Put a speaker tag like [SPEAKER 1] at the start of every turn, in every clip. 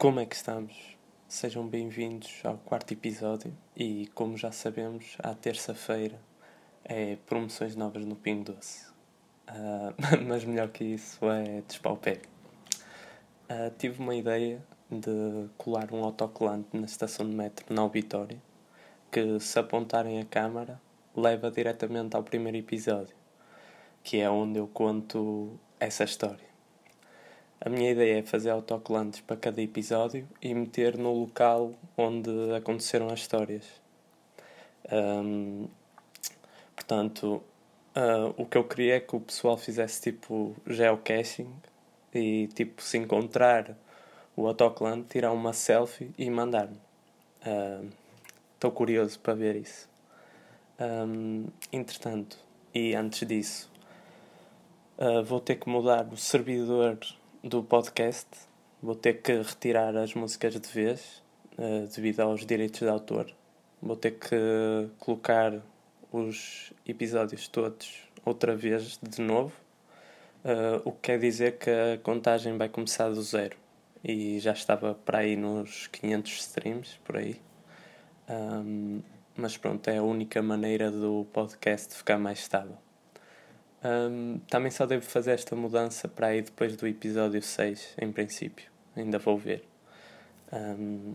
[SPEAKER 1] Como é que estamos? Sejam bem-vindos ao quarto episódio e, como já sabemos, à terça-feira é promoções novas no Pingo Doce. Uh, mas melhor que isso é despaupério. Uh, tive uma ideia de colar um autocolante na estação de metro na auditória que, se apontarem a câmara, leva diretamente ao primeiro episódio, que é onde eu conto essa história. A minha ideia é fazer autocolantes para cada episódio e meter no local onde aconteceram as histórias. Um, portanto, uh, o que eu queria é que o pessoal fizesse tipo geocaching e tipo se encontrar o autocolante, tirar uma selfie e mandar-me. Estou uh, curioso para ver isso. Um, entretanto, e antes disso, uh, vou ter que mudar o servidor do podcast. Vou ter que retirar as músicas de vez, uh, devido aos direitos de autor. Vou ter que colocar os episódios todos outra vez de novo. Uh, o que quer dizer que a contagem vai começar do zero. E já estava para aí nos 500 streams, por aí. Um, mas pronto, é a única maneira do podcast ficar mais estável. Um, também só devo fazer esta mudança para aí depois do episódio 6, em princípio. Ainda vou ver. Um,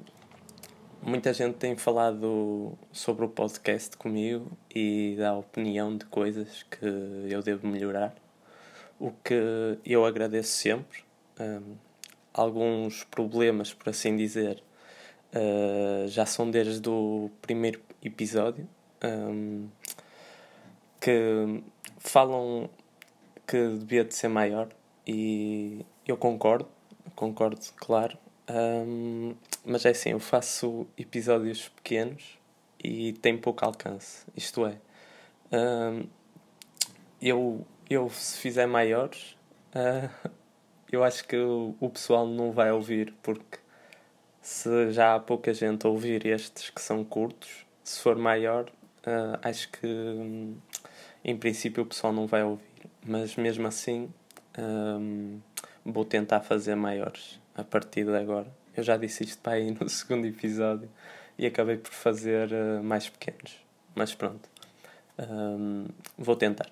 [SPEAKER 1] muita gente tem falado sobre o podcast comigo e dá opinião de coisas que eu devo melhorar. O que eu agradeço sempre. Um, alguns problemas, por assim dizer, uh, já são desde o primeiro episódio. Que falam que devia de ser maior e eu concordo, concordo, claro. Um, mas é assim, eu faço episódios pequenos e tem pouco alcance. Isto é, um, eu, eu se fizer maiores, uh, eu acho que o, o pessoal não vai ouvir, porque se já há pouca gente a ouvir estes que são curtos, se for maior, uh, acho que hum, em princípio o pessoal não vai ouvir, mas mesmo assim um, vou tentar fazer maiores a partir de agora. Eu já disse isto para aí no segundo episódio e acabei por fazer uh, mais pequenos, mas pronto, um, vou tentar.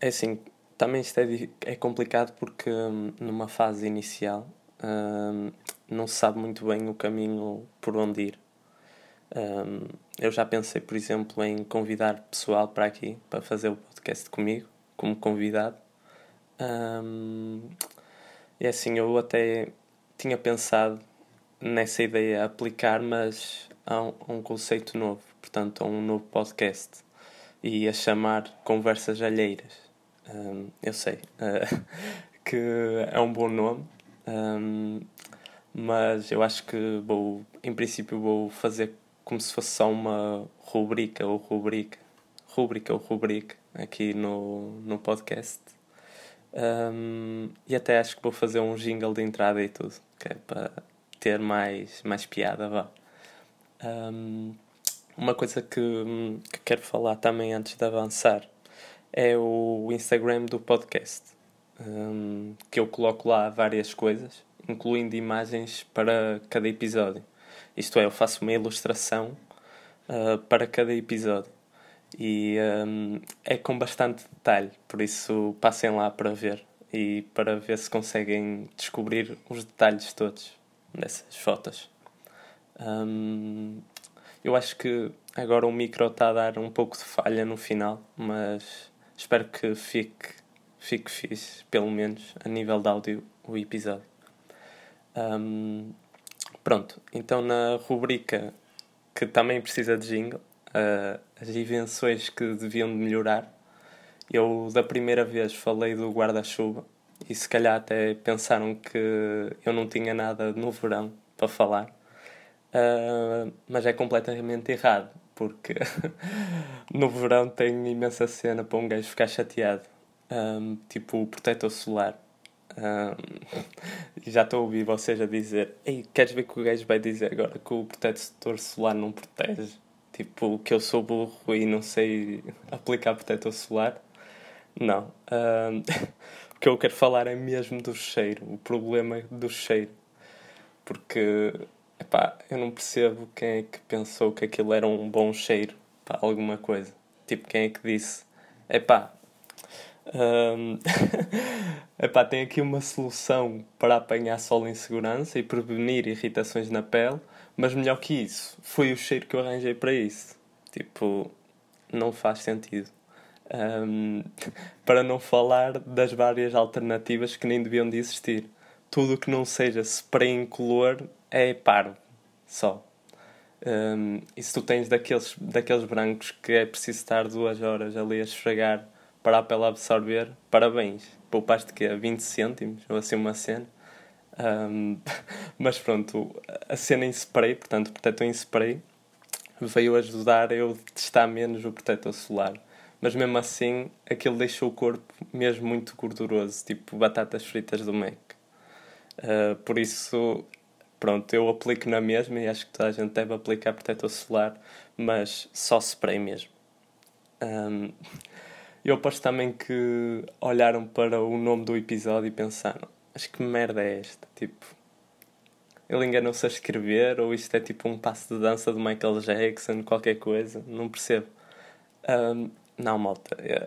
[SPEAKER 1] É assim, também isto é, é complicado porque um, numa fase inicial hum, não se sabe muito bem o caminho por onde ir. Um, eu já pensei, por exemplo, em convidar pessoal para aqui para fazer o podcast comigo, como convidado. Um, e assim, eu até tinha pensado nessa ideia aplicar, mas a um, a um conceito novo, portanto, a um novo podcast e a chamar Conversas Alheiras. Um, eu sei uh, que é um bom nome, um, mas eu acho que vou, em princípio, vou fazer como se fosse só uma rubrica ou rubrica, rubrica ou rubrica aqui no, no podcast. Um, e até acho que vou fazer um jingle de entrada e tudo, que é para ter mais, mais piada, vá. Um, uma coisa que, que quero falar também antes de avançar é o Instagram do podcast, um, que eu coloco lá várias coisas, incluindo imagens para cada episódio. Isto é, eu faço uma ilustração uh, para cada episódio. E um, é com bastante detalhe, por isso passem lá para ver e para ver se conseguem descobrir os detalhes todos dessas fotos. Um, eu acho que agora o micro está a dar um pouco de falha no final, mas espero que fique, fique fixe, pelo menos a nível de áudio, o episódio. Um, Pronto, então na rubrica que também precisa de jingle, uh, as invenções que deviam de melhorar, eu da primeira vez falei do guarda-chuva e se calhar até pensaram que eu não tinha nada no verão para falar, uh, mas é completamente errado, porque no verão tem imensa cena para um gajo ficar chateado, um, ah, tipo o protetor solar já estou a ouvir vocês a dizer: Ei, queres ver que o gajo vai dizer agora que o protetor solar não protege? Tipo, que eu sou burro e não sei aplicar protetor solar? Não. o que eu quero falar é mesmo do cheiro, o problema do cheiro. porque epá, eu não percebo quem é que pensou que aquilo era um bom cheiro para alguma coisa. Tipo, quem é que disse? Epá, um, epá, tem aqui uma solução para apanhar sol em segurança e prevenir irritações na pele, mas melhor que isso, foi o cheiro que eu arranjei para isso. Tipo, não faz sentido. Um, para não falar das várias alternativas que nem deviam de existir. Tudo que não seja spray incolor é parvo, só. Um, e se tu tens daqueles, daqueles brancos que é preciso estar duas horas ali a esfregar para a pele absorver, parabéns. Poupaste que 20 cêntimos, ou assim uma cena. Um, mas pronto, a cena em spray, portanto, o protetor em spray, veio ajudar eu testar menos o protetor solar. Mas mesmo assim, aquilo deixou o corpo mesmo muito gorduroso, tipo batatas fritas do Mac. Uh, por isso, pronto, eu aplico na mesma e acho que toda a gente deve aplicar protetor solar, mas só spray mesmo. Um, eu aposto também que olharam para o nome do episódio e pensaram: acho que merda é esta? Tipo, ele enganou-se a escrever ou isto é tipo um passo de dança do Michael Jackson, qualquer coisa, não percebo. Um, não, malta. É.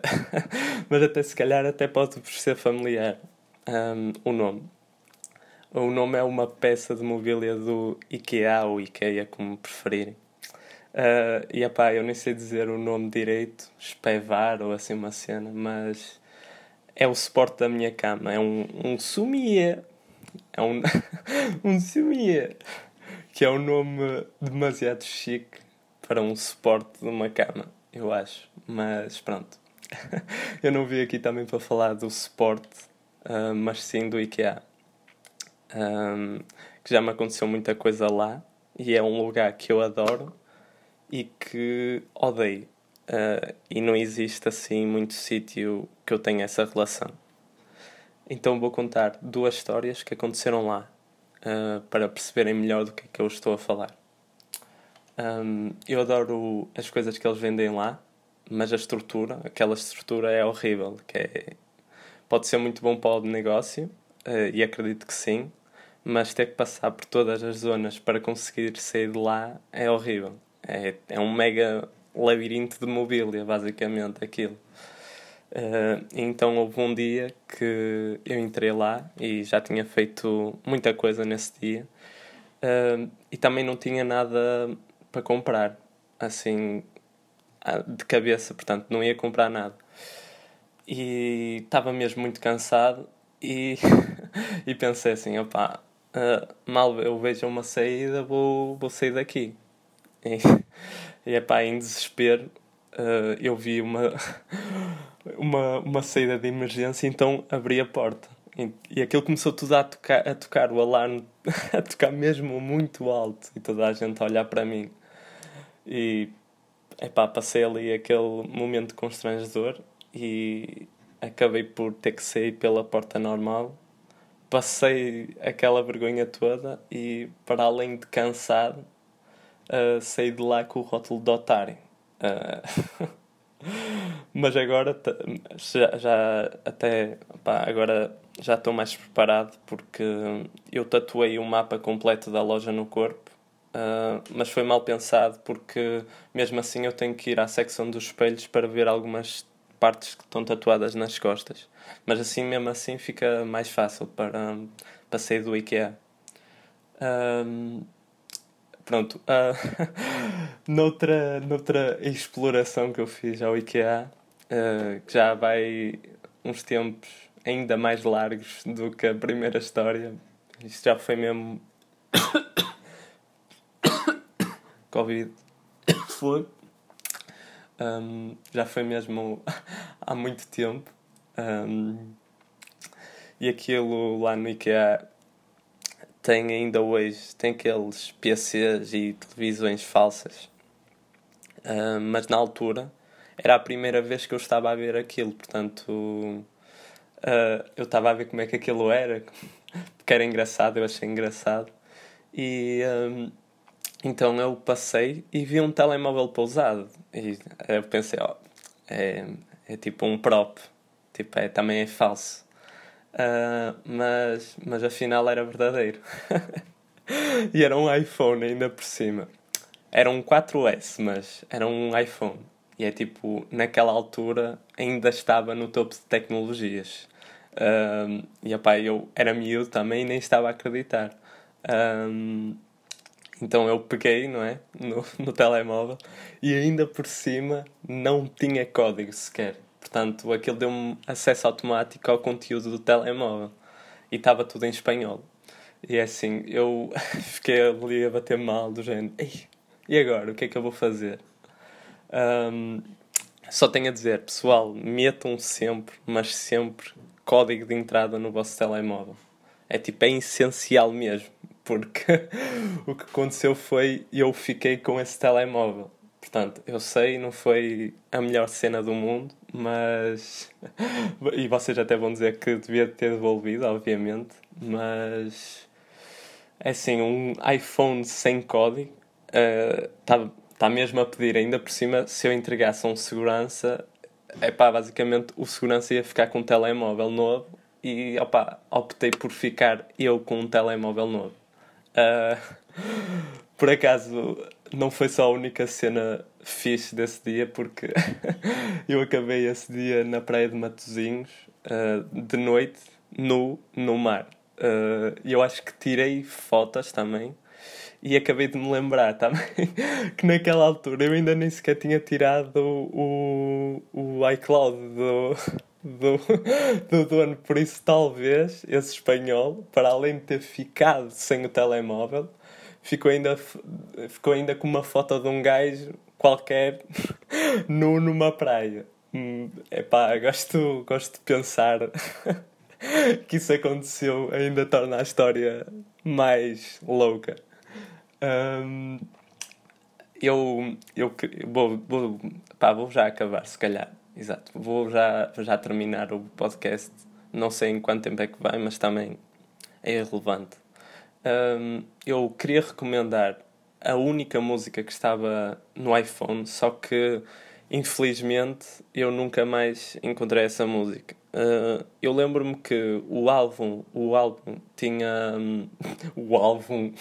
[SPEAKER 1] Mas até se calhar até pode ser familiar um, o nome. O nome é uma peça de mobília do IKEA ou IKEA, como preferirem. Uh, e epá, eu nem sei dizer o nome direito, espevar ou assim uma cena, mas é o suporte da minha cama. É um, um sumier. É um, um sumier. Que é um nome demasiado chique para um suporte de uma cama, eu acho. Mas pronto. eu não vim aqui também para falar do suporte, uh, mas sim do IKEA um, que já me aconteceu muita coisa lá e é um lugar que eu adoro e que odeio. Uh, e não existe assim muito sítio que eu tenha essa relação. Então vou contar duas histórias que aconteceram lá uh, para perceberem melhor do que é que eu estou a falar. Um, eu adoro as coisas que eles vendem lá, mas a estrutura, aquela estrutura é horrível. Que é, pode ser muito bom para o negócio, uh, e acredito que sim, mas ter que passar por todas as zonas para conseguir sair de lá é horrível. É, é um mega labirinto de mobília, basicamente, aquilo. Uh, então houve um dia que eu entrei lá e já tinha feito muita coisa nesse dia uh, e também não tinha nada para comprar, assim, de cabeça, portanto não ia comprar nada. E estava mesmo muito cansado e, e pensei assim, opá, uh, mal eu vejo uma saída, vou, vou sair daqui. E, e epá, em desespero, uh, eu vi uma, uma, uma saída de emergência, então abri a porta. E, e aquilo começou tudo a tocar, a tocar, o alarme a tocar mesmo muito alto e toda a gente a olhar para mim. E epá, passei ali aquele momento constrangedor e acabei por ter que sair pela porta normal passei aquela vergonha toda e, para além de cansado, uh, saí de lá com o rótulo de otário. Uh, mas agora já, já até pá, agora já estou mais preparado porque eu tatuei o mapa completo da loja no corpo uh, mas foi mal pensado porque mesmo assim eu tenho que ir à secção dos espelhos para ver algumas partes que estão tatuadas nas costas. Mas assim, mesmo assim, fica mais fácil para, para sair do IKEA. Um, pronto. Uh, noutra, noutra exploração que eu fiz ao IKEA, uh, que já vai uns tempos ainda mais largos do que a primeira história. Isto já foi mesmo. Covid. Foi. Um, já foi mesmo há muito tempo. Um, e aquilo lá no IKEA tem ainda hoje, tem aqueles PCs e televisões falsas. Um, mas na altura era a primeira vez que eu estava a ver aquilo, portanto uh, eu estava a ver como é que aquilo era, porque era engraçado, eu achei engraçado. E um, então eu passei e vi um telemóvel pousado. E eu pensei, ó, é, é tipo um prop, tipo, é, também é falso. Uh, mas, mas afinal era verdadeiro. e era um iPhone ainda por cima. Era um 4S, mas era um iPhone. E é tipo, naquela altura ainda estava no topo de tecnologias. Um, e opá, eu era miúdo também e nem estava a acreditar. Um, então eu peguei, não é? No, no telemóvel e ainda por cima não tinha código sequer. Portanto, aquilo deu-me acesso automático ao conteúdo do telemóvel e estava tudo em espanhol. E é assim, eu fiquei ali a bater mal do género. Ei, e agora? O que é que eu vou fazer? Um, só tenho a dizer, pessoal, metam sempre, mas sempre, código de entrada no vosso telemóvel. É tipo, é essencial mesmo. Porque o que aconteceu foi eu fiquei com esse telemóvel. Portanto, eu sei, não foi a melhor cena do mundo, mas. e vocês até vão dizer que devia ter devolvido, obviamente, mas. É assim, um iPhone sem código está uh, tá mesmo a pedir, ainda por cima, se eu entregasse um segurança, é pá, basicamente o segurança ia ficar com um telemóvel novo e opa, optei por ficar eu com um telemóvel novo. Uh, por acaso, não foi só a única cena fixe desse dia, porque eu acabei esse dia na praia de Matozinhos, uh, de noite, nu, no mar. Uh, eu acho que tirei fotos também e acabei de me lembrar também que naquela altura eu ainda nem sequer tinha tirado o, o iCloud do, do, do dono, por isso talvez esse espanhol, para além de ter ficado sem o telemóvel, ficou ainda, ficou ainda com uma foto de um gajo qualquer nu numa praia. Hum, epá, gosto, gosto de pensar que isso aconteceu ainda torna a história mais louca. Um, eu eu vou, vou, pá, vou já acabar, se calhar. Exato. Vou já, já terminar o podcast. Não sei em quanto tempo é que vai, mas também é irrelevante. Um, eu queria recomendar a única música que estava no iPhone, só que infelizmente eu nunca mais encontrei essa música. Uh, eu lembro-me que o álbum, o álbum tinha um, o álbum,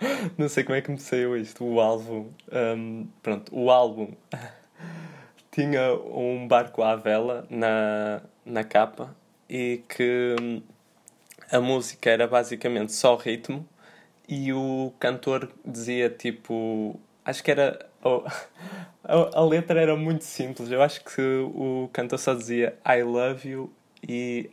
[SPEAKER 1] não sei como é que me saiu isto, o álbum, um, pronto, o álbum tinha um barco à vela na, na capa e que a música era basicamente só ritmo e o cantor dizia tipo. Acho que era. Oh, a, a, letra era muito simples. Eu acho que o cantor só dizia I love you e.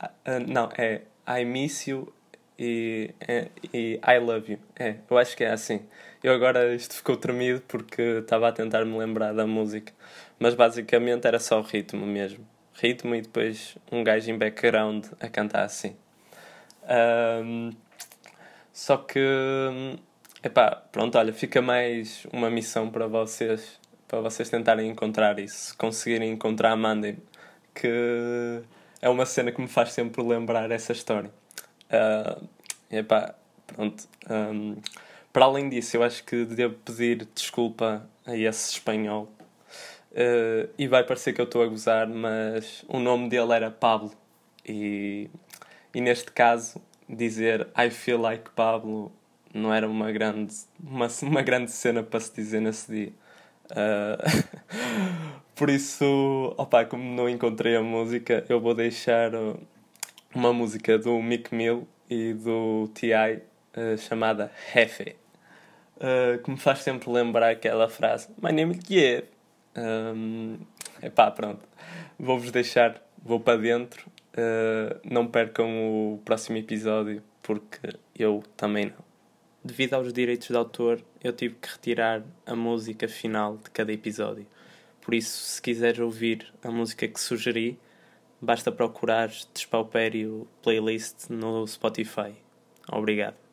[SPEAKER 1] Uh, não, é I miss you e, é, e I love you. É, eu acho que é assim. Eu agora isto ficou tremido porque estava a tentar me lembrar da música. Mas basicamente era só ritmo mesmo. Ritmo e depois um gajo em background a cantar assim. Um, só que, epá, pronto, olha, fica mais uma missão para vocês, para vocês tentarem encontrar isso. Se conseguirem encontrar, mandem que é uma cena que me faz sempre lembrar essa história. Uh, epá, pronto. Um, para além disso, eu acho que devo pedir desculpa a esse espanhol. Uh, e vai parecer que eu estou a gozar, mas o nome dele era Pablo. E, e neste caso dizer I feel like Pablo não era uma grande, uma, uma grande cena para se dizer nesse dia. Uh, por isso, opa, como não encontrei a música, eu vou deixar uh, uma música do Mick Mill e do T.I. Uh, chamada Hefe, uh, que me faz sempre lembrar aquela frase My name is Kiev. Um, epá, pronto. Vou-vos deixar, vou para dentro Uh, não percam o próximo episódio, porque eu também não. Devido aos direitos de autor, eu tive que retirar a música final de cada episódio. Por isso, se quiseres ouvir a música que sugeri, basta procurar Despaupério Playlist no Spotify. Obrigado.